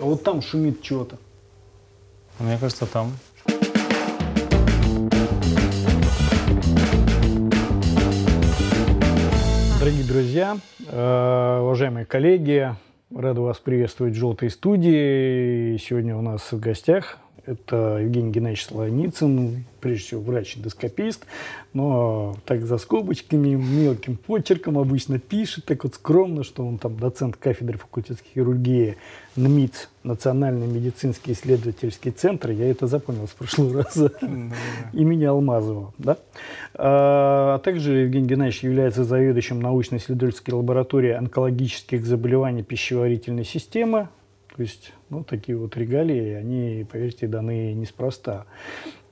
А вот там шумит чего-то. Мне кажется, там. Дорогие друзья, э, уважаемые коллеги, рада вас приветствовать в «Желтой студии». Сегодня у нас в гостях это Евгений Геннадьевич Солоницын, прежде всего врач-эндоскопист, но так за скобочками, мелким почерком обычно пишет, так вот скромно, что он там доцент кафедры факультетской хирургии НМИЦ, Национальный медицинский исследовательский центр, я это запомнил с прошлого раза, имени Алмазова. Да? А, а также Евгений Геннадьевич является заведующим научно-исследовательской лаборатории онкологических заболеваний пищеварительной системы то есть, ну, такие вот регалии, они, поверьте, даны неспроста.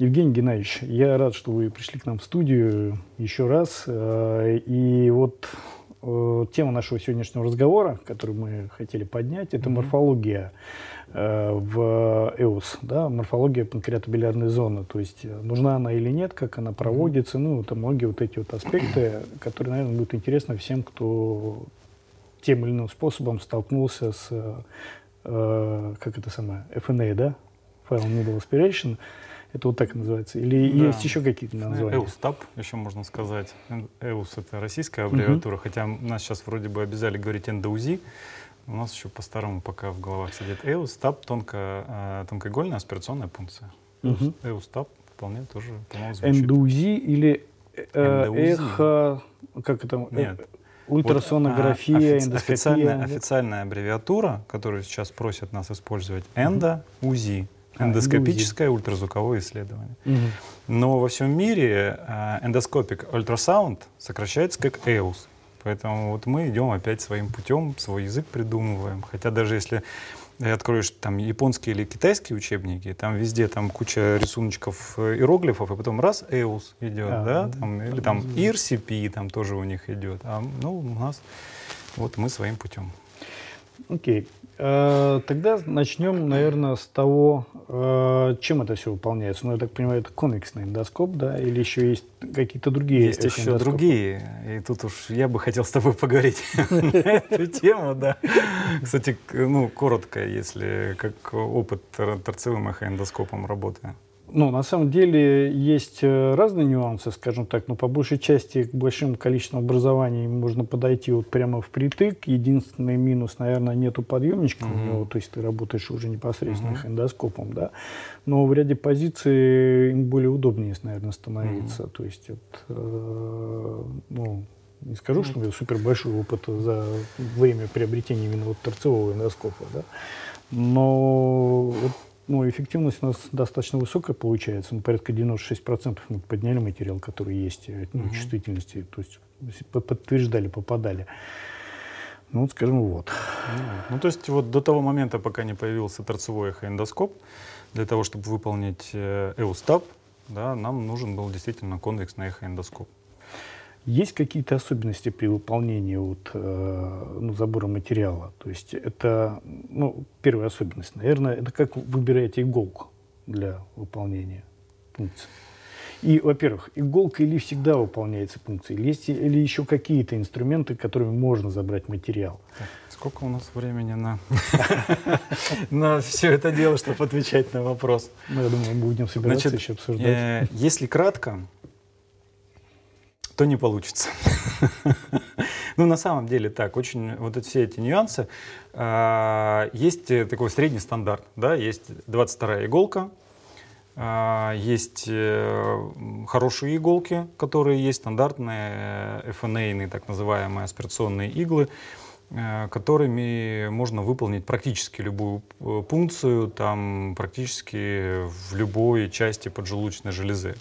Евгений Геннадьевич, я рад, что вы пришли к нам в студию еще раз. Э, и вот э, тема нашего сегодняшнего разговора, которую мы хотели поднять, это mm-hmm. морфология э, в ЭУС, да, морфология панкреатобилярной зоны, то есть нужна она или нет, как она проводится, ну, это многие вот эти вот аспекты, которые, наверное, будут интересны всем, кто тем или иным способом столкнулся с э, как это самое, FNA, да? File Needle Aspiration. Это вот так называется. Или да. есть еще какие-то названия? EUSTAP, еще можно сказать. EUS — это российская аббревиатура, угу. хотя нас сейчас вроде бы обязали говорить эндоузи. У нас еще по-старому пока в головах сидит EUSTAP, тонко, э, тонкоигольная аспирационная пункция. Угу. EUSTAP вполне тоже, по-моему, звучит. Эндоузи или э, эхо... Как это? Нет. Ультрасонография, вот, а, эндоскопия. Официальная, официальная аббревиатура, которую сейчас просят нас использовать, эндо-УЗИ. Эндоскопическое ультразвуковое исследование. Угу. Но во всем мире эндоскопик ультрасаунд сокращается как EUS. Поэтому вот мы идем опять своим путем, свой язык придумываем. Хотя даже если откроешь там японские или китайские учебники, там везде там куча рисуночков, э, иероглифов, и потом раз EUS идет, а, да, там, или там IRCP там тоже у них идет. А ну, у нас вот мы своим путем. Окей. Э, тогда начнем, наверное, с того, э, чем это все выполняется. Ну, я так понимаю, это конвексный эндоскоп, да, или еще есть какие-то другие Есть еще другие, и тут уж я бы хотел с тобой поговорить на эту тему, да. Кстати, ну, коротко, если как опыт торцевым эхоэндоскопом работы. Ну, на самом деле есть э, разные нюансы, скажем так, но по большей части к большим количествам образований можно подойти вот прямо впритык. Единственный минус, наверное, нету подъемничка uh-huh. у него, то есть ты работаешь уже непосредственно uh-huh. эндоскопом, да. Но в ряде позиций им более удобнее, наверное, становиться. Uh-huh. То есть, вот, э, ну, не скажу, что у меня супер большой опыт за время приобретения именно вот торцевого эндоскопа, да. Но вот ну, эффективность у нас достаточно высокая получается. Ну, порядка 96% мы подняли материал, который есть, э, ну, угу. чувствительности. То есть подтверждали, попадали. Ну, вот, скажем, вот. Ну, ну, то есть вот до того момента, пока не появился торцевой эхоэндоскоп, для того, чтобы выполнить э, эустап, да, нам нужен был действительно конвексный эхоэндоскоп. Есть какие-то особенности при выполнении вот, э, ну, забора материала? То есть это, ну, первая особенность, наверное, это как выбираете иголку для выполнения функции. И, во-первых, иголка или всегда выполняется функция, или есть или еще какие-то инструменты, которыми можно забрать материал. Так, сколько у нас времени на, на все это дело, чтобы отвечать на вопрос? Ну, я думаю, мы будем собираться еще обсуждать. Э, если кратко, то не получится. Ну, на самом деле так, очень вот все эти нюансы. А, есть такой средний стандарт, да, есть 22 иголка, а, есть э, хорошие иголки, которые есть стандартные FNA, так называемые аспирационные иглы, э, которыми можно выполнить практически любую э, пункцию, там практически в любой части поджелудочной железы.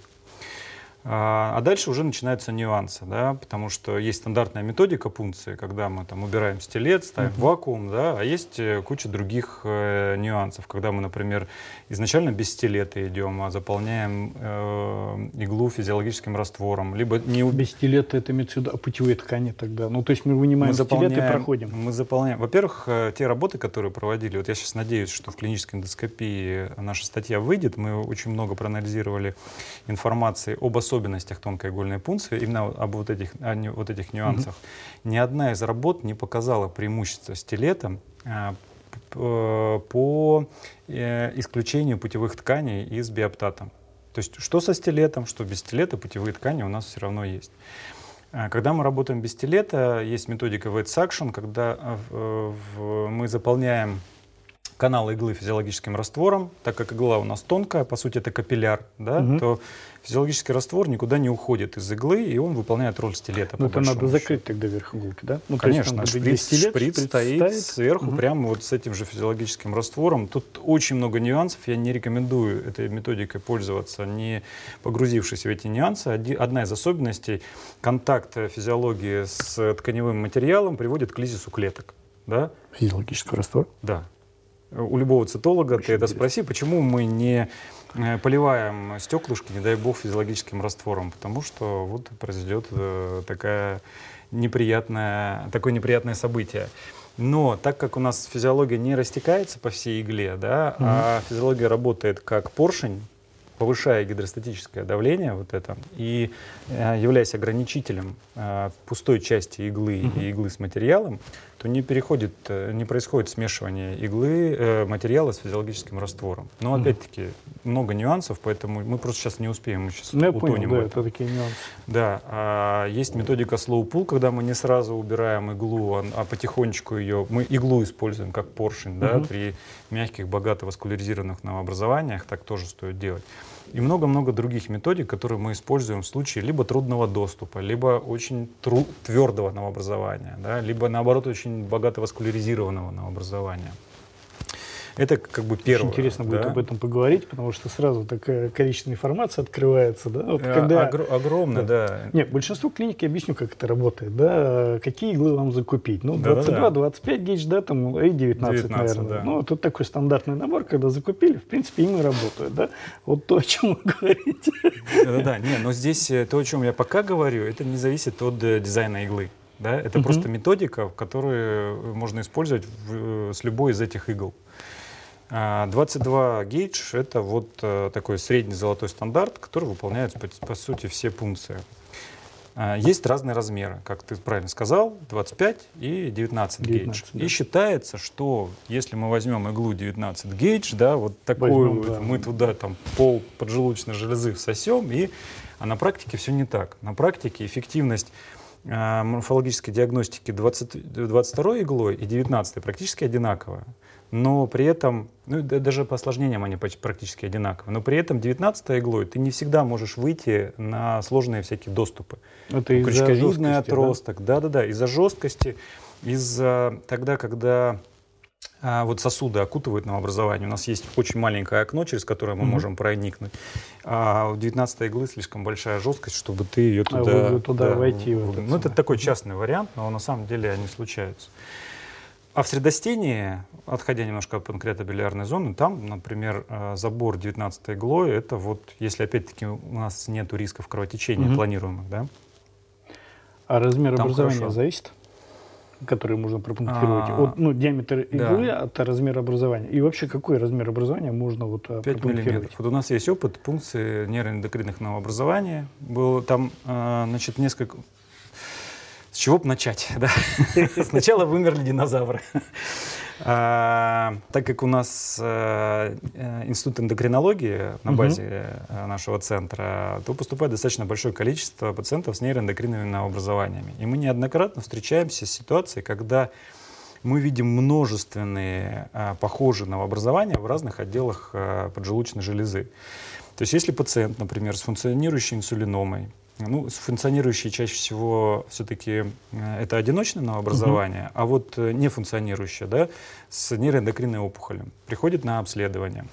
А, а дальше уже начинаются нюансы, да, потому что есть стандартная методика пункции, когда мы там убираем стилет, ставим uh-huh. вакуум, да, а есть э, куча других э, нюансов, когда мы, например, изначально без стилета идем, а заполняем э, иглу физиологическим раствором, либо не без стилета это имеется в виду путевые ткани тогда, ну то есть мы вынимаем мы стилет и проходим. Мы заполняем, во-первых, э, те работы, которые проводили, вот я сейчас надеюсь, что в клинической эндоскопии наша статья выйдет, мы очень много проанализировали информации об особенностях особенностях тонкоигольной пункции, именно об вот этих, о вот этих нюансах, угу. ни одна из работ не показала преимущества стилета а, по исключению путевых тканей из биоптата. То есть что со стилетом, что без стилета, путевые ткани у нас все равно есть. Когда мы работаем без стилета, есть методика wet suction, когда мы заполняем канал иглы физиологическим раствором, так как игла у нас тонкая, по сути это капилляр, да, угу. то физиологический раствор никуда не уходит из иглы, и он выполняет роль стилета. Ну это надо закрыть тогда верх иголки, да? Ну, Конечно, есть, шприц, стилет, шприц, шприц стоит, стоит сверху угу. прямо вот с этим же физиологическим раствором. Тут очень много нюансов, я не рекомендую этой методикой пользоваться, не погрузившись в эти нюансы. Одна из особенностей контакта физиологии с тканевым материалом приводит к лизису клеток. Да? Физиологического раствора? Да у любого цитолога Очень ты это спроси, почему мы не э, поливаем стеклышки, не дай бог, физиологическим раствором, потому что вот произойдет э, такая неприятная, такое неприятное событие. Но так как у нас физиология не растекается по всей игле, да, угу. а физиология работает как поршень, повышая гидростатическое давление вот это и э, являясь ограничителем э, пустой части иглы угу. и иглы с материалом, то не переходит, э, не происходит смешивание иглы э, материала с физиологическим раствором. Но опять-таки много нюансов, поэтому мы просто сейчас не успеем, мы сейчас ну, утонем понял, да, это такие нюансы. Да, а, есть методика slow pull, когда мы не сразу убираем иглу, а, а потихонечку ее, мы иглу используем как поршень, угу. да, при мягких, богато васкуляризированных новообразованиях, так тоже стоит делать и много-много других методик, которые мы используем в случае либо трудного доступа, либо очень тру- твердого новообразования, да, либо наоборот очень богато васкуляризированного новообразования. Это как бы первое. Очень интересно будет об этом поговорить, потому что сразу такое количество информации открывается. Да? Вот, а, когда... Огр- огромно, да. да. Нет, большинство клиник, я объясню, как это работает. Да? Какие иглы вам закупить? Ну, 22, да, 25 гейдж, да, там, и 19, 19 наверное. Да. Ну, тут такой стандартный набор, когда закупили, в принципе, им и работают. Да? Вот то, о чем вы говорите. Да-да-да, не, но здесь э, то, о чем я пока говорю, это не зависит от э, дизайна иглы. Да? Это uh просто методика, которую можно использовать в, с любой из этих игл. 22 а, гейдж — это вот э, такой средний золотой стандарт, который выполняет, по, по сути, все функции. А, есть разные размеры, как ты правильно сказал, 25 и 19, 19 гейдж. Да. И считается, что если мы возьмем иглу 19 гейдж, да, вот такую возьмем, да. мы туда там пол поджелудочной железы всосем, и, а на практике все не так. На практике эффективность э, морфологической диагностики 20, 22 иглой и 19 практически одинаковая но при этом, ну, даже по осложнениям они практически одинаковы, но при этом 19 иглой ты не всегда можешь выйти на сложные всякие доступы. Это из-за жесткости, отросток, да-да-да, из-за жесткости, из-за тогда, когда а, вот сосуды окутывают новообразование. У нас есть очень маленькое окно, через которое мы mm-hmm. можем проникнуть. А у 19 иглы слишком большая жесткость, чтобы ты ее туда, а туда да, войти. В, ну, это такой частный вариант, но на самом деле они случаются. А в средостении, отходя немножко от панкреатобилиарной зоны, там, например, э, забор 19 иглой, это вот, если опять-таки у нас нет рисков кровотечения угу. планируемых, да? А размер там образования хорошо. зависит? Который можно пропунктировать, а, от ну, диаметр иглы да. от размера образования. И вообще, какой размер образования можно вот 5 э, миллиметров. Вот у нас есть опыт пункции нейроэндокринных новообразования. Было там, э, значит, несколько, с чего бы начать? Да? Сначала вымерли динозавры. А, так как у нас а, институт эндокринологии на базе угу. нашего центра, то поступает достаточно большое количество пациентов с нейроэндокринными новообразованиями. И мы неоднократно встречаемся с ситуацией, когда мы видим множественные похожие новообразования в разных отделах поджелудочной железы. То есть если пациент, например, с функционирующей инсулиномой, ну, функционирующие чаще всего все-таки э, это одиночное новообразование, угу. а вот э, не функционирующее, да, с нейроэндокринной опухолью, приходит на обследование.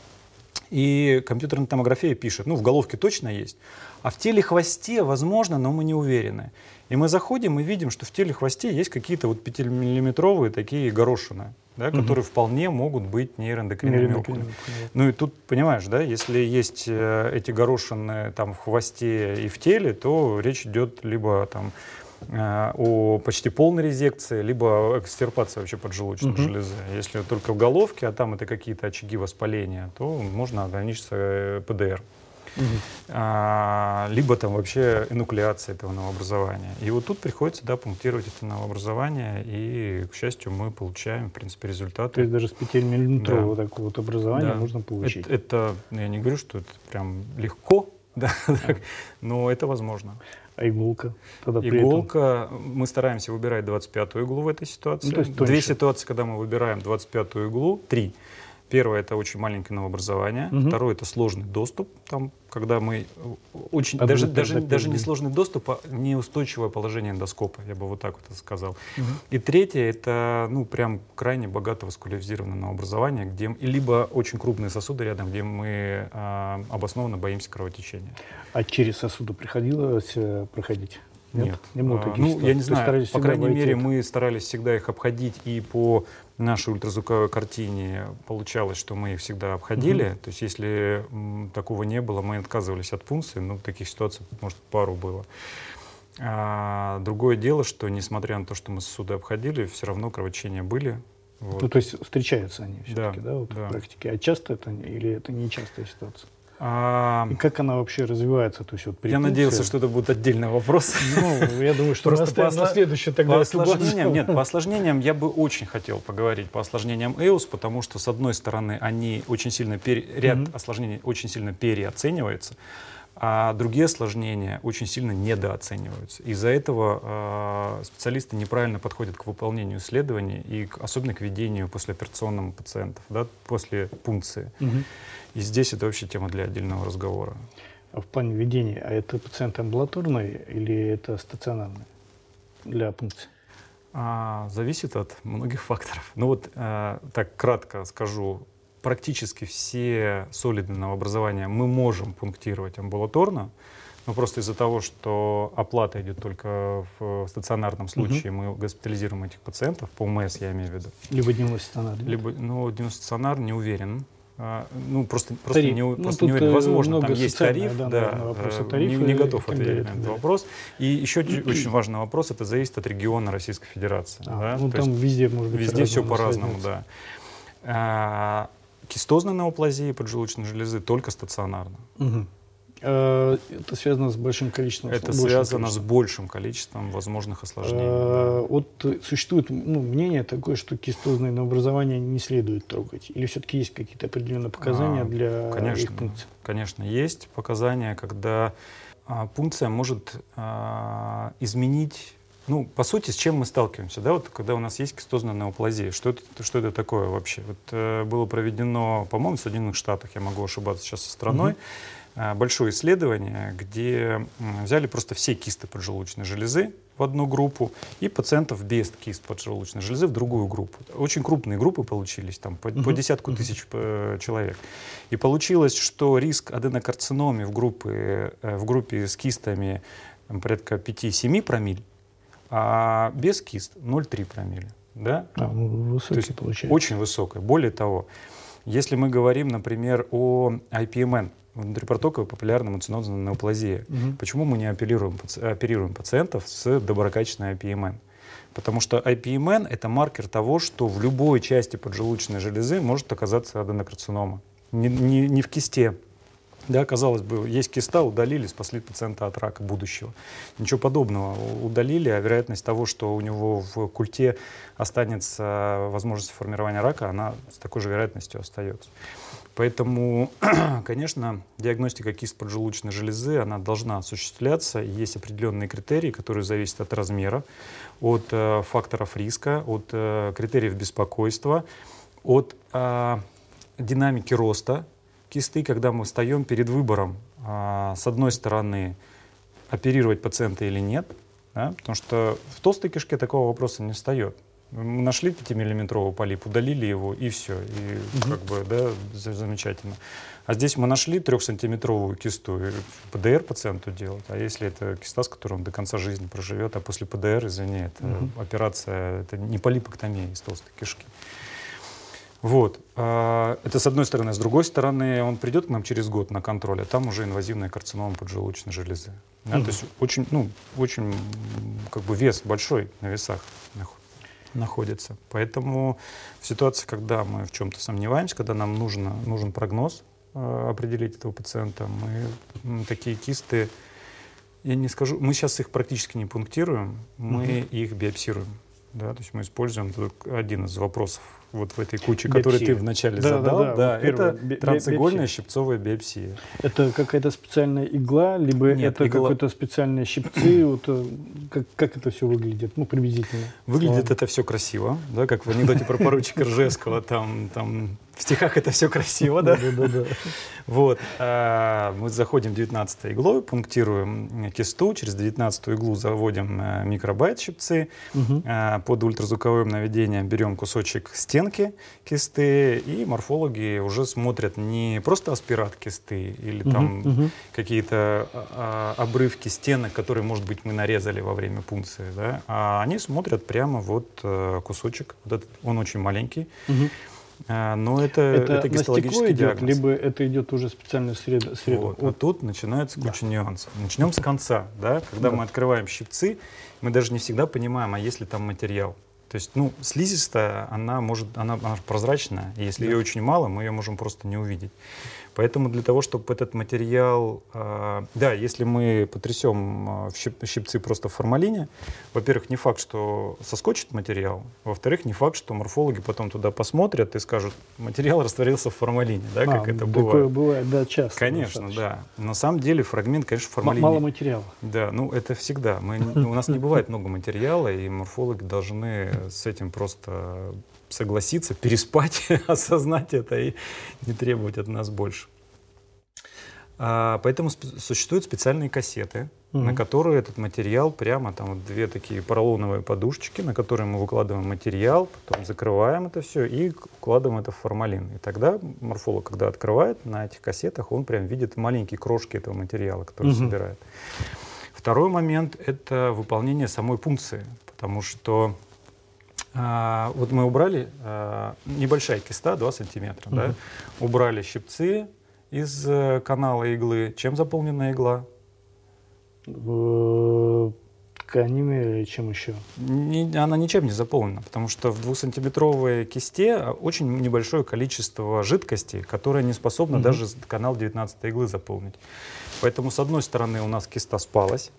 И компьютерная томография пишет, ну, в головке точно есть, а в теле хвосте, возможно, но мы не уверены. И мы заходим и видим, что в теле хвосте есть какие-то вот 5-миллиметровые такие горошины да, угу. которые вполне могут быть нейроэндокринными опухолями. Ну и тут, понимаешь, да, если есть э, эти горошины там в хвосте и в теле, то речь идет либо там о почти полной резекции, либо экстирпации вообще поджелудочной угу. железы. Если только в головке, а там это какие-то очаги воспаления, то можно ограничиться э, ПДР. угу. а, либо там вообще энуклеация этого новообразования. И вот тут приходится да, пунктировать это новообразование, и, к счастью, мы получаем, в принципе, результаты. То есть даже с 5-миллиметрового да. такого вот образования да. можно получить. Это, это, я не говорю, что это прям легко, да, но это возможно. А иголка? Тогда иголка, этом... мы стараемся выбирать 25-ю иглу в этой ситуации. Ну, то есть Две ситуации, когда мы выбираем 25-ю иглу, три. Первое это очень маленькое новообразование. Угу. Второе это сложный доступ. Там, когда мы очень а даже даже, даже не сложный доступ, а неустойчивое положение эндоскопа, я бы вот так вот сказал. Угу. И третье это ну прям крайне богато васкуляризированное новообразование, где либо очень крупные сосуды рядом, где мы э, обоснованно боимся кровотечения. А через сосуды приходилось э, проходить? Нет, Нет. не было таких а, Ну, я не знаю, по крайней мере, мы старались всегда их обходить, и по нашей ультразвуковой картине получалось, что мы их всегда обходили. Угу. То есть, если м, такого не было, мы отказывались от пункции, ну, таких ситуаций, может, пару было. А, другое дело, что, несмотря на то, что мы сосуды обходили, все равно кровотечения были. Вот. Ну, то есть встречаются они все-таки, да, да, вот да. в практике. А часто это или это нечастая ситуация? А... И как она вообще развивается? То есть, вот, я надеялся, что это будет отдельный вопрос. Ну, я думаю, что Просто по на следующий тогда. По осложнениям, нет, по осложнениям я бы очень хотел поговорить по осложнениям ЭУС, потому что, с одной стороны, они очень сильно, пере... ряд mm-hmm. осложнений очень сильно переоценивается, а другие осложнения очень сильно недооцениваются. Из-за этого э, специалисты неправильно подходят к выполнению исследований и к, особенно к ведению послеоперационным пациентов, да, после пункции. Mm-hmm. И здесь это вообще тема для отдельного разговора. А в плане ведения, а это пациент амбулаторный или это стационарный для пункции? А, зависит от многих факторов. Ну вот а, так кратко скажу, практически все солиды новообразования мы можем пунктировать амбулаторно, но просто из-за того, что оплата идет только в стационарном случае, угу. мы госпитализируем этих пациентов, по УМС я имею в виду. Либо дневной стационар. Либо, ну, дневной стационар, не уверен. А, ну, просто, просто тариф. не, ну, просто не уверен. Возможно, там есть тариф, да, да, да не, не готов ответить на этот вопрос. И еще очень важный вопрос, это зависит от региона Российской Федерации. А, да? Ну, То там везде, может быть, Везде все по-разному, да. Кистозная неоплазия поджелудочной железы только стационарно. Угу. Это связано с большим количеством Это связано количеством. с большим количеством возможных осложнений. А, да. Вот существует ну, мнение такое, что кистозное новообразование не следует трогать. Или все-таки есть какие-то определенные показания а, для конечно, их пункций? Конечно, есть показания, когда а, пункция может а, изменить ну, по сути, с чем мы сталкиваемся, да, вот когда у нас есть кистозная неоплазия, что это, что это такое вообще? Вот э, было проведено, по-моему, в Соединенных Штатах, я могу ошибаться сейчас со страной, mm-hmm Э, большое исследование, где взяли просто все кисты поджелудочной железы в одну группу и пациентов без кист поджелудочной железы в другую группу. Очень крупные группы получились, там по, uh-huh. по десятку тысяч uh человек. И получилось, что риск аденокарциномы в группе, э, в группе с кистами порядка 5-7 промиль, а без кист 0,3 промилле. Да? А, ну, высокий То есть получается. Очень высокое. Более того, если мы говорим, например, о IPMN, внутрипортоковой популярной эмоционозной неоплазии. Угу. Почему мы не оперируем, оперируем пациентов с доброкачественной IPMN? Потому что IPMN — это маркер того, что в любой части поджелудочной железы может оказаться аденокарцинома. Не, не, не в кисте. Да, казалось бы, есть киста, удалили, спасли пациента от рака будущего. Ничего подобного. Удалили, а вероятность того, что у него в культе останется возможность формирования рака, она с такой же вероятностью остается. Поэтому, конечно, диагностика кист поджелудочной железы, она должна осуществляться. Есть определенные критерии, которые зависят от размера, от э, факторов риска, от э, критериев беспокойства, от э, динамики роста кисты, когда мы встаем перед выбором, э, с одной стороны, оперировать пациента или нет, да, потому что в толстой кишке такого вопроса не встает. Мы нашли 5-миллиметровый полип, удалили его, и все. И угу. как бы, да, замечательно. А здесь мы нашли трехсантиметровую кисту, и ПДР пациенту делать. А если это киста, с которой он до конца жизни проживет, а после ПДР, извини, это угу. операция, это не полипоктомия из толстой кишки. Вот. А, это с одной стороны. С другой стороны, он придет к нам через год на контроль, а там уже инвазивная карцинома поджелудочной железы. Да? Угу. То есть очень, ну, очень как бы вес большой на весах находится находится. Поэтому в ситуации, когда мы в чем-то сомневаемся, когда нам нужно, нужен прогноз, э, определить этого пациента. Мы такие кисты, я не скажу, мы сейчас их практически не пунктируем, мы угу. их биопсируем. Да, то есть мы используем один из вопросов вот в этой куче, биопсия. которую ты вначале да, задал. Да, да, да, это би- трансигольная биопсия. щипцовая биопсия. Это какая-то специальная игла, либо Нет, это игла... какой-то специальные щипцы? вот, э, как, как это все выглядит? Ну, приблизительно. Выглядит Слава. это все красиво, да, как в анекдоте про поручика Ржевского, там, там в стихах это все красиво, да? Да, да, да. Вот. А, мы заходим 19 иглой, пунктируем кисту, через 19 иглу заводим э, микробайт щипцы, под ультразвуковым наведением берем кусочек стенки кисты, и морфологи уже смотрят не просто аспират кисты или там угу. какие-то а, обрывки стенок, которые, может быть, мы нарезали во время пункции, да, а они смотрят прямо вот э, кусочек, вот этот, он очень маленький, угу. А, но это, это, это гистологический диагноз. Идет, либо это идет уже специальная среда. среда. Вот. А тут начинается куча да. нюансов. Начнем с конца. Да? Когда да. мы открываем щипцы, мы даже не всегда понимаем, а есть ли там материал. То есть, ну, слизистая, она может, она, она прозрачная, и если да. ее очень мало, мы ее можем просто не увидеть. Поэтому для того, чтобы этот материал, э, да, если мы потрясем в щип, щипцы просто в формалине, во-первых, не факт, что соскочит материал, во-вторых, не факт, что морфологи потом туда посмотрят и скажут, материал растворился в формалине, да, как а, это такое бывает. бывает, да, часто. Конечно, да. На самом деле фрагмент, конечно, в формалине. Мало материала. Да, ну это всегда. Мы, у нас не бывает много материала, и морфологи должны с этим просто согласиться, переспать, осознать это и не требовать от нас больше. А, поэтому сп- существуют специальные кассеты, mm-hmm. на которые этот материал прямо там вот две такие поролоновые подушечки, на которые мы выкладываем материал, потом закрываем это все и укладываем это в формалин. И тогда морфолог, когда открывает на этих кассетах, он прям видит маленькие крошки этого материала, который mm-hmm. собирает. Второй момент — это выполнение самой пункции, потому что а, вот мы убрали, а, небольшая киста, 2 сантиметра, угу. да, убрали щипцы из а, канала иглы. Чем заполнена игла? тканями или чем еще? Не, она ничем не заполнена, потому что в двухсантиметровой кисте очень небольшое количество жидкости, которое не способно угу. даже канал 19 иглы заполнить. Поэтому, с одной стороны, у нас киста спалась,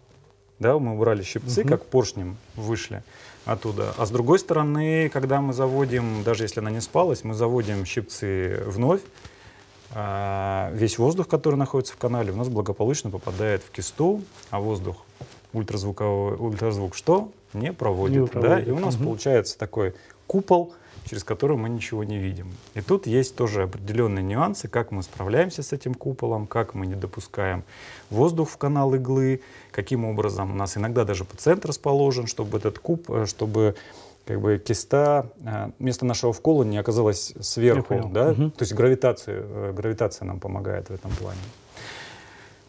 да, мы убрали щипцы, угу. как поршнем вышли оттуда. А с другой стороны, когда мы заводим, даже если она не спалась, мы заводим щипцы вновь, а, весь воздух, который находится в канале, у нас благополучно попадает в кисту, а воздух ультразвуковой, ультразвук что? Не проводит. Не проводит. Да? И у нас угу. получается такой купол, через который мы ничего не видим. И тут есть тоже определенные нюансы, как мы справляемся с этим куполом, как мы не допускаем воздух в канал иглы, каким образом у нас иногда даже пациент расположен, чтобы этот куб, э, чтобы как бы киста э, вместо нашего вкола не оказалась сверху, да? Угу. То есть гравитация, э, гравитация нам помогает в этом плане.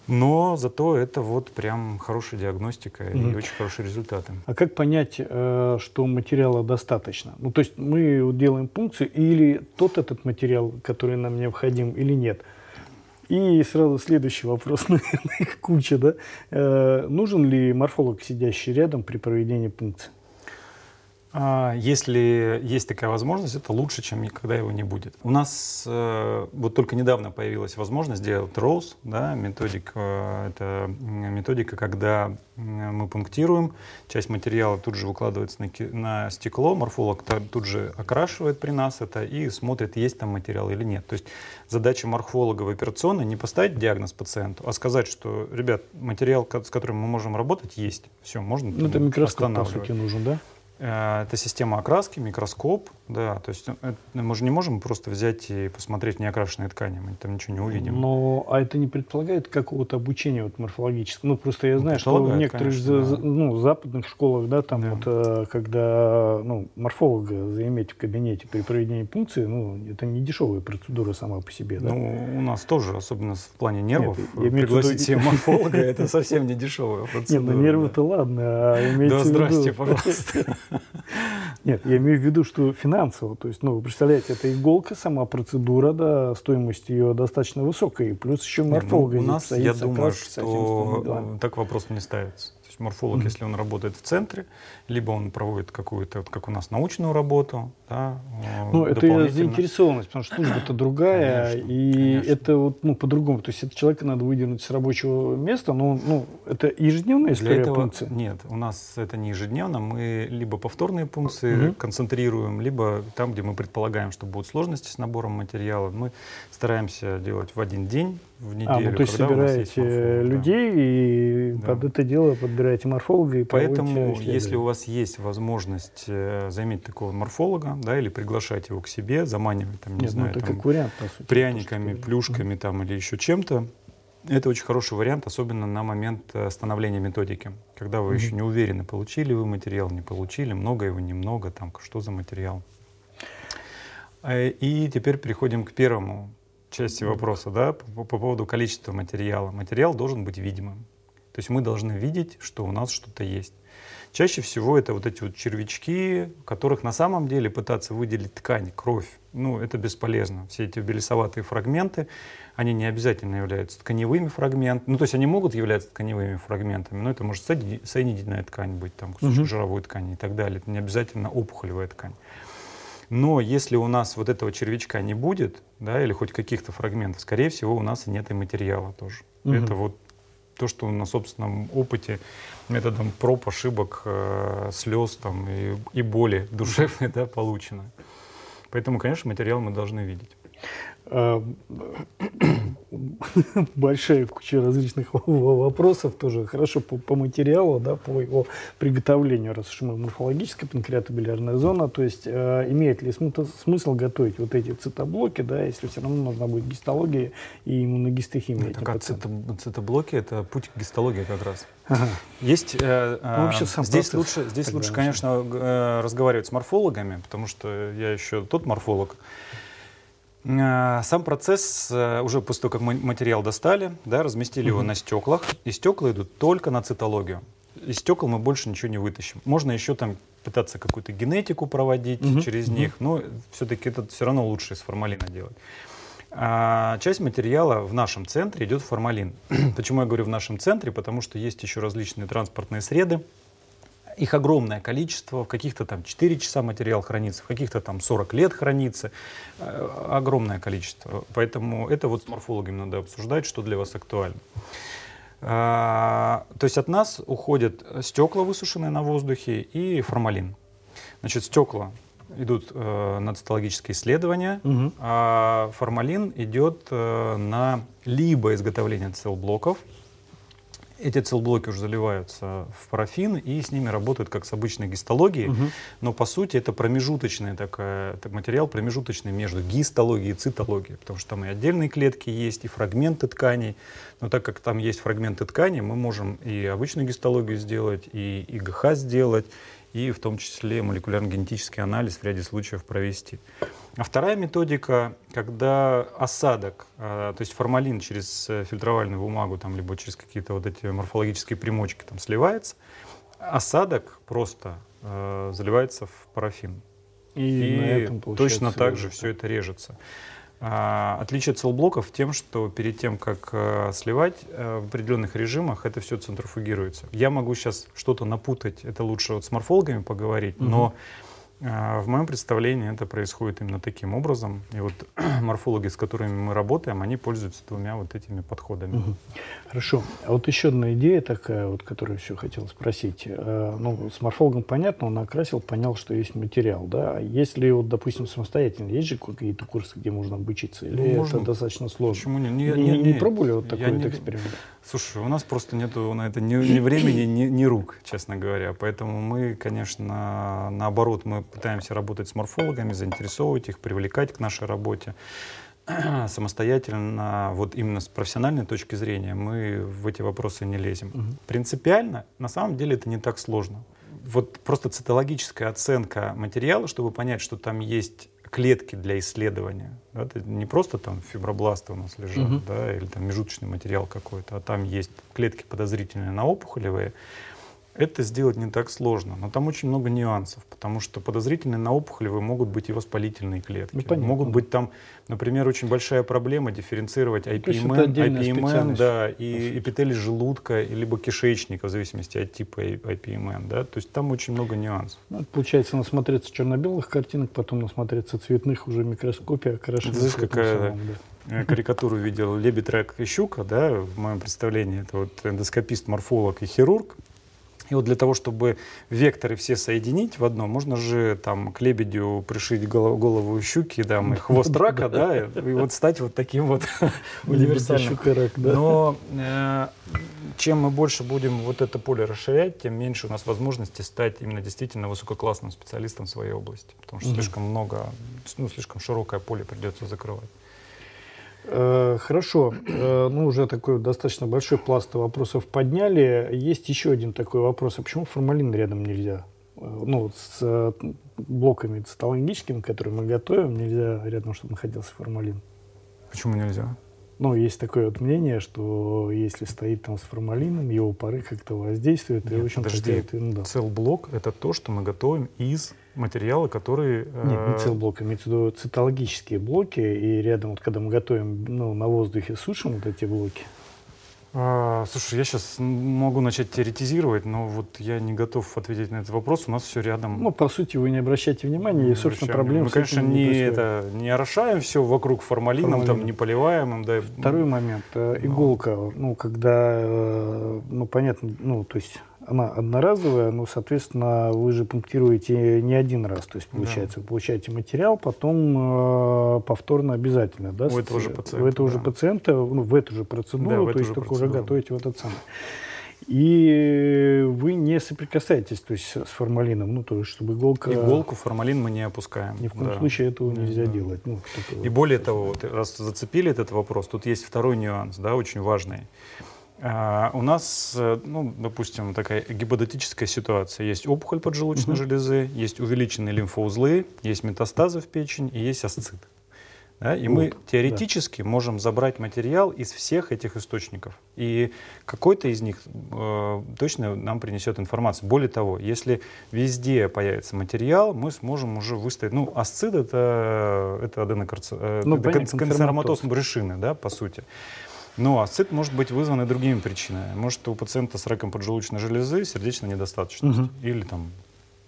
Но зато это вот прям хорошая диагностика mm. и очень хорошие результаты. А как понять, э, что материала достаточно? Ну, то есть мы делаем пункцию или тот этот материал, который нам необходим, или нет? И сразу следующий вопрос, наверное, их куча, да? Э, нужен ли морфолог, сидящий рядом при проведении пункции? А, если есть такая возможность, это лучше, чем никогда его не будет. У нас э, вот только недавно появилась возможность сделать ROSE, да, методика, э, это методика, когда мы пунктируем, часть материала тут же выкладывается на, на стекло, морфолог тут же окрашивает при нас это и смотрит, есть там материал или нет. То есть задача морфолога в операционной не поставить диагноз пациенту, а сказать, что, ребят, материал, с которым мы можем работать, есть. Все, можно Ну, это микроскоп, по сути, нужен, да? Э, это система окраски, микроскоп, да, то есть это, мы же не можем просто взять и посмотреть неокрашенные ткани, мы там ничего не увидим. Но, а это не предполагает какого-то обучения вот морфологического? Ну, просто я знаю, что в некоторых конечно, да. ну, западных школах, да, там да. вот, э, когда, ну, морфолога заиметь в кабинете при проведении пункции, ну, это не дешевая процедура сама по себе, да? Ну, у нас тоже, особенно в плане нервов, Нет, пригласить себе морфолога, это совсем не дешевая процедура. Нет, ну нервы-то ладно, а имеется Да, здрасте, пожалуйста. Нет, я имею в виду, что финансово. То есть, ну, вы представляете, это иголка, сама процедура, да, стоимость ее достаточно высокая. И плюс еще морфолога. Ну, у нас, я думаю, что так вопрос не ставится. Есть морфолог, mm-hmm. если он работает в центре, либо он проводит какую-то, вот как у нас, научную работу. Да, ну, это заинтересованность, потому что служба-то другая, конечно, и конечно. это вот, ну, по-другому. То есть это человека надо выдернуть с рабочего места, но ну, это ежедневная история Для этого, пункции? Нет, у нас это не ежедневно. Мы либо повторные пункции угу. концентрируем, либо там, где мы предполагаем, что будут сложности с набором материала, мы стараемся делать в один день в неделю. А, ну, то есть собираете морфолог, людей да. и да. под это дело подбираете морфолога и Поэтому, если у вас есть возможность э, заиметь такого морфолога, да, или приглашать его к себе, заманивать, там, не Нет, ну, знаю, ну, там, вариант, сути, пряниками, то, плюшками там, или еще чем-то, это очень хороший вариант, особенно на момент э, становления методики, когда вы mm-hmm. еще не уверены, получили вы материал, не получили, много его, немного, там, что за материал. Э, и теперь переходим к первому части вопроса, да, по, по поводу количества материала. Материал должен быть видимым. То есть мы должны видеть, что у нас что-то есть. Чаще всего это вот эти вот червячки, которых на самом деле пытаться выделить ткань, кровь, ну, это бесполезно. Все эти белесоватые фрагменты, они не обязательно являются тканевыми фрагментами. Ну, то есть они могут являться тканевыми фрагментами, но это может соединительная ткань быть, там, кусочек угу. жировой ткани и так далее. Это не обязательно опухолевая ткань. Но если у нас вот этого червячка не будет, да, или хоть каких-то фрагментов, скорее всего, у нас и нет и материала тоже. Угу. Это вот то, что на собственном опыте методом проб, ошибок, э, слез там, и, и боли душевной да, получено. Поэтому, конечно, материал мы должны видеть. А, большая куча различных вопросов тоже хорошо по, по материалу, да, по его приготовлению, раз уж мы морфологическая панкреатобилярная зона, то есть э, имеет ли смысл, смысл готовить вот эти цитоблоки, да, если все равно нужна будет гистология и иммуногистохимия. Так, а цито, цитоблоки это путь к гистологии как раз. Ага. Есть, э, ну, вообще сам здесь лучше, здесь лучше, конечно, э, разговаривать с морфологами, потому что я еще тот морфолог, Э, сам процесс, э, уже после того, как мы материал достали, да, разместили угу. его на стеклах, и стекла идут только на цитологию. Из стекол мы больше ничего не вытащим. Можно еще там пытаться какую-то генетику проводить угу. через угу. них, но все-таки это все равно лучше из формалина делать. А часть материала в нашем центре идет формалин. Почему я говорю в нашем центре? Потому что есть еще различные транспортные среды, их огромное количество, в каких-то там 4 часа материал хранится, в каких-то там 40 лет хранится, э, огромное количество. Поэтому это вот с морфологами надо обсуждать, что для вас актуально. А, то есть от нас уходят стекла, высушенные на воздухе, и формалин. Значит, стекла идут э, на цитологические исследования, угу. а формалин идет э, на либо изготовление цел-блоков, эти целблоки уже заливаются в парафин и с ними работают как с обычной гистологией, угу. но по сути это промежуточный такой материал, промежуточный между гистологией и цитологией, потому что там и отдельные клетки есть, и фрагменты тканей, но так как там есть фрагменты ткани, мы можем и обычную гистологию сделать, и ИГХ сделать, и в том числе молекулярно-генетический анализ в ряде случаев провести. А вторая методика, когда осадок, а, то есть формалин через э, фильтровальную бумагу, там, либо через какие-то вот эти морфологические примочки там сливается, осадок просто э, заливается в парафин. И, и точно так же все это режется. А, отличие целблоков тем, что перед тем, как а, сливать а, в определенных режимах, это все центрофугируется. Я могу сейчас что-то напутать, это лучше вот с морфологами поговорить, угу. но в моем представлении это происходит именно таким образом. И вот морфологи, с которыми мы работаем, они пользуются двумя вот этими подходами. Угу. Хорошо. А вот еще одна идея такая, вот, которую еще хотел спросить. А, ну, с морфологом понятно, он окрасил, понял, что есть материал, да? А если вот, допустим, самостоятельно, есть же какие-то курсы, где можно обучиться? Или ну, можно. это достаточно сложно? Почему не? Не, не, не, не пробовали вот такой вот эксперимент? Слушай, у нас просто нету на это ни, ни времени, ни, ни рук, честно говоря. Поэтому мы, конечно, наоборот, мы пытаемся работать с морфологами, заинтересовывать их, привлекать к нашей работе. Самостоятельно, вот именно с профессиональной точки зрения, мы в эти вопросы не лезем. Угу. Принципиально, на самом деле, это не так сложно. Вот просто цитологическая оценка материала, чтобы понять, что там есть клетки для исследования. Да, это не просто там фибробласты у нас лежат, угу. да, или там межуточный материал какой-то, а там есть клетки подозрительные на опухолевые. Это сделать не так сложно, но там очень много нюансов, потому что подозрительные на опухолевые могут быть и воспалительные клетки. Ну, понятно. могут быть там, например, очень большая проблема дифференцировать IPMN, IPMN да, и эпителий желудка, либо кишечника, в зависимости от типа IPMN. Да? То есть там очень много нюансов. Ну, получается, насмотреться черно-белых картинок, потом насмотреться цветных уже микроскопе, окрашенных. Знаешь, какая самом, да. Э, карикатуру видел лебедь, рак и щука, да, в моем представлении, это вот эндоскопист, морфолог и хирург. И вот для того, чтобы векторы все соединить в одно, можно же там к лебедю пришить голову, голову щуки, да, и хвост рака, да, и вот стать вот таким вот универсальным. Но э, чем мы больше будем вот это поле расширять, тем меньше у нас возможности стать именно действительно высококлассным специалистом в своей области, потому что слишком много, ну, слишком широкое поле придется закрывать. Э, хорошо, э, ну уже такой достаточно большой пласт вопросов подняли. Есть еще один такой вопрос. А почему формалин рядом нельзя? Э, ну, с блоками цитологическими, которые мы готовим, нельзя рядом, чтобы находился формалин. Почему нельзя? Ну, есть такое вот мнение, что если стоит там с формалином, его пары как-то воздействуют. Нет, и очень подожди, ну, да. цел-блок — это то, что мы готовим из материала, который... Нет, не цел-блок, имеется в виду цитологические блоки, и рядом, вот когда мы готовим ну, на воздухе, сушим вот эти блоки, а, слушай, я сейчас могу начать теоретизировать, но вот я не готов ответить на этот вопрос. У нас все рядом. Ну, по сути, вы не обращаете внимания, и, собственно, проблем Мы, конечно, не, не, это, не орошаем все вокруг формалином, Формалин. там, не поливаем. Да. Второй момент. Э, иголка, ну, когда, э, ну, понятно, ну, то есть она одноразовая, но, соответственно, вы же пунктируете не один раз. То есть, получается, да. вы получаете материал, потом э, повторно обязательно. Да, у этого же пациента. У этого да. же пациента, ну, в эту же процедуру, да, то есть только процедуру. уже готовите вот этот самый. И вы не соприкасаетесь то есть, с формалином, ну, то есть, чтобы иголка... Иголку, формалин мы не опускаем. Ни в коем да. случае этого нельзя да. делать. Ну, И более того, вот, раз зацепили этот вопрос, тут есть второй нюанс, да, очень важный. А, у нас, э, ну, допустим, такая гипотетическая ситуация. Есть опухоль поджелудочной угу. железы, есть увеличенные лимфоузлы, есть метастазы в печень и есть асцит. Да? И вот, мы теоретически да. можем забрать материал из всех этих источников. И какой-то из них э, точно нам принесет информацию. Более того, если везде появится материал, мы сможем уже выставить... Ну, асцит — это, это аденокарциноматоз э, ну, канцероматоз брюшины, да, по сути. Ну, асцит может быть вызван и другими причинами. Может, у пациента с раком поджелудочной железы сердечная недостаточность. Угу. Или там,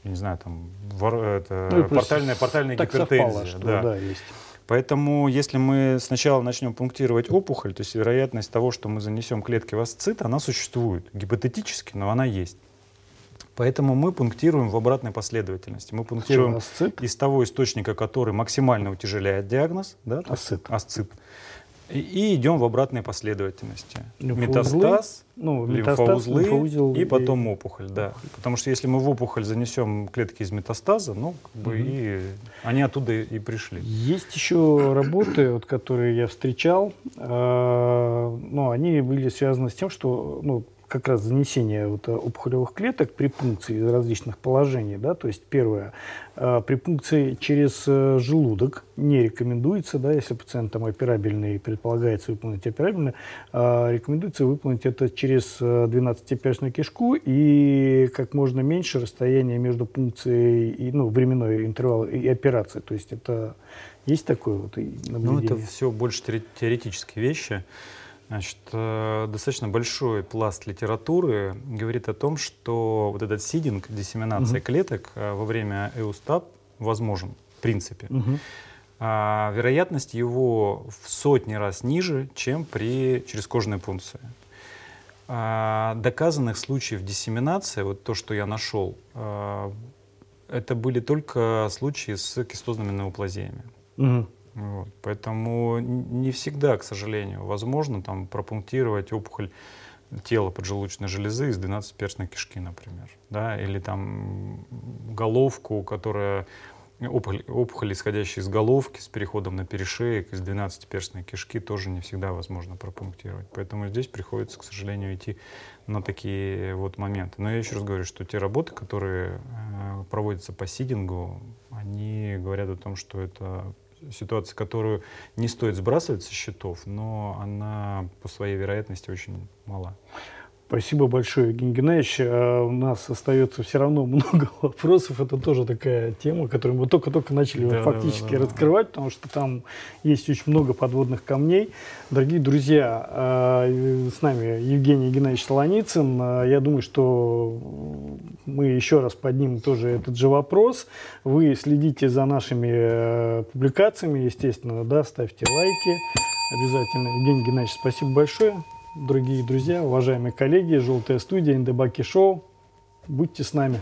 я не знаю, там, вор, это, ну, портальная, портальная гипертензия. Совпало, что, да. да, есть. Поэтому, если мы сначала начнем пунктировать опухоль, то есть вероятность того, что мы занесем клетки в асцит, она существует. Гипотетически, но она есть. Поэтому мы пунктируем в обратной последовательности. Мы пунктируем из того источника, который максимально утяжеляет диагноз, да, асцит. асцит и, и идем в обратной последовательности. Лимфоузлы, метастаз, ну, лимфоузлы лимфоузел и потом опухоль, да. Потому что если мы в опухоль занесем клетки из метастаза, ну, как бы угу. и они оттуда и пришли. Есть еще работы, вот, которые я встречал, э, но они были связаны с тем, что ну, как раз занесение вот опухолевых клеток при пункции из различных положений. Да? То есть первое, э, при пункции через э, желудок не рекомендуется, да, если пациент там операбельный, предполагается выполнить операбельно, э, рекомендуется выполнить это через 12-перстную кишку и как можно меньше расстояние между пункцией и ну, временной интервал и операцией. То есть это есть такое вот наблюдение? Ну, это все больше теоретические вещи. Значит, э, достаточно большой пласт литературы говорит о том, что вот этот сидинг, диссеминация угу. клеток э, во время эустап возможен, в принципе. Угу. А, вероятность его в сотни раз ниже, чем при черезкожной пункции. А, доказанных случаев диссеминации, вот то, что я нашел, а, это были только случаи с кистозными неоплазиями. Угу. Вот. Поэтому не всегда, к сожалению, возможно там, пропунктировать опухоль тела поджелудочной железы из 12-перстной кишки, например. Да? Или там головку, которая опухоль, опухоль, исходящая из головки с переходом на перешеек из 12-перстной кишки, тоже не всегда возможно пропунктировать. Поэтому здесь приходится, к сожалению, идти на такие вот моменты. Но я еще раз говорю, что те работы, которые э, проводятся по сидингу, они говорят о том, что это ситуация, которую не стоит сбрасывать со счетов, но она по своей вероятности очень мала. Спасибо большое, Евгений Геннадьевич. А у нас остается все равно много вопросов. Это тоже такая тема, которую мы только-только начали да, фактически да, да, раскрывать, потому что там есть очень много подводных камней. Дорогие друзья, а, с нами Евгений Геннадьевич Солоницын. А, я думаю, что мы еще раз поднимем тоже этот же вопрос. Вы следите за нашими э, публикациями, естественно, да, ставьте лайки обязательно. Евгений Геннадьевич, спасибо большое дорогие друзья, уважаемые коллеги, «Желтая студия», «Индебаки шоу». Будьте с нами.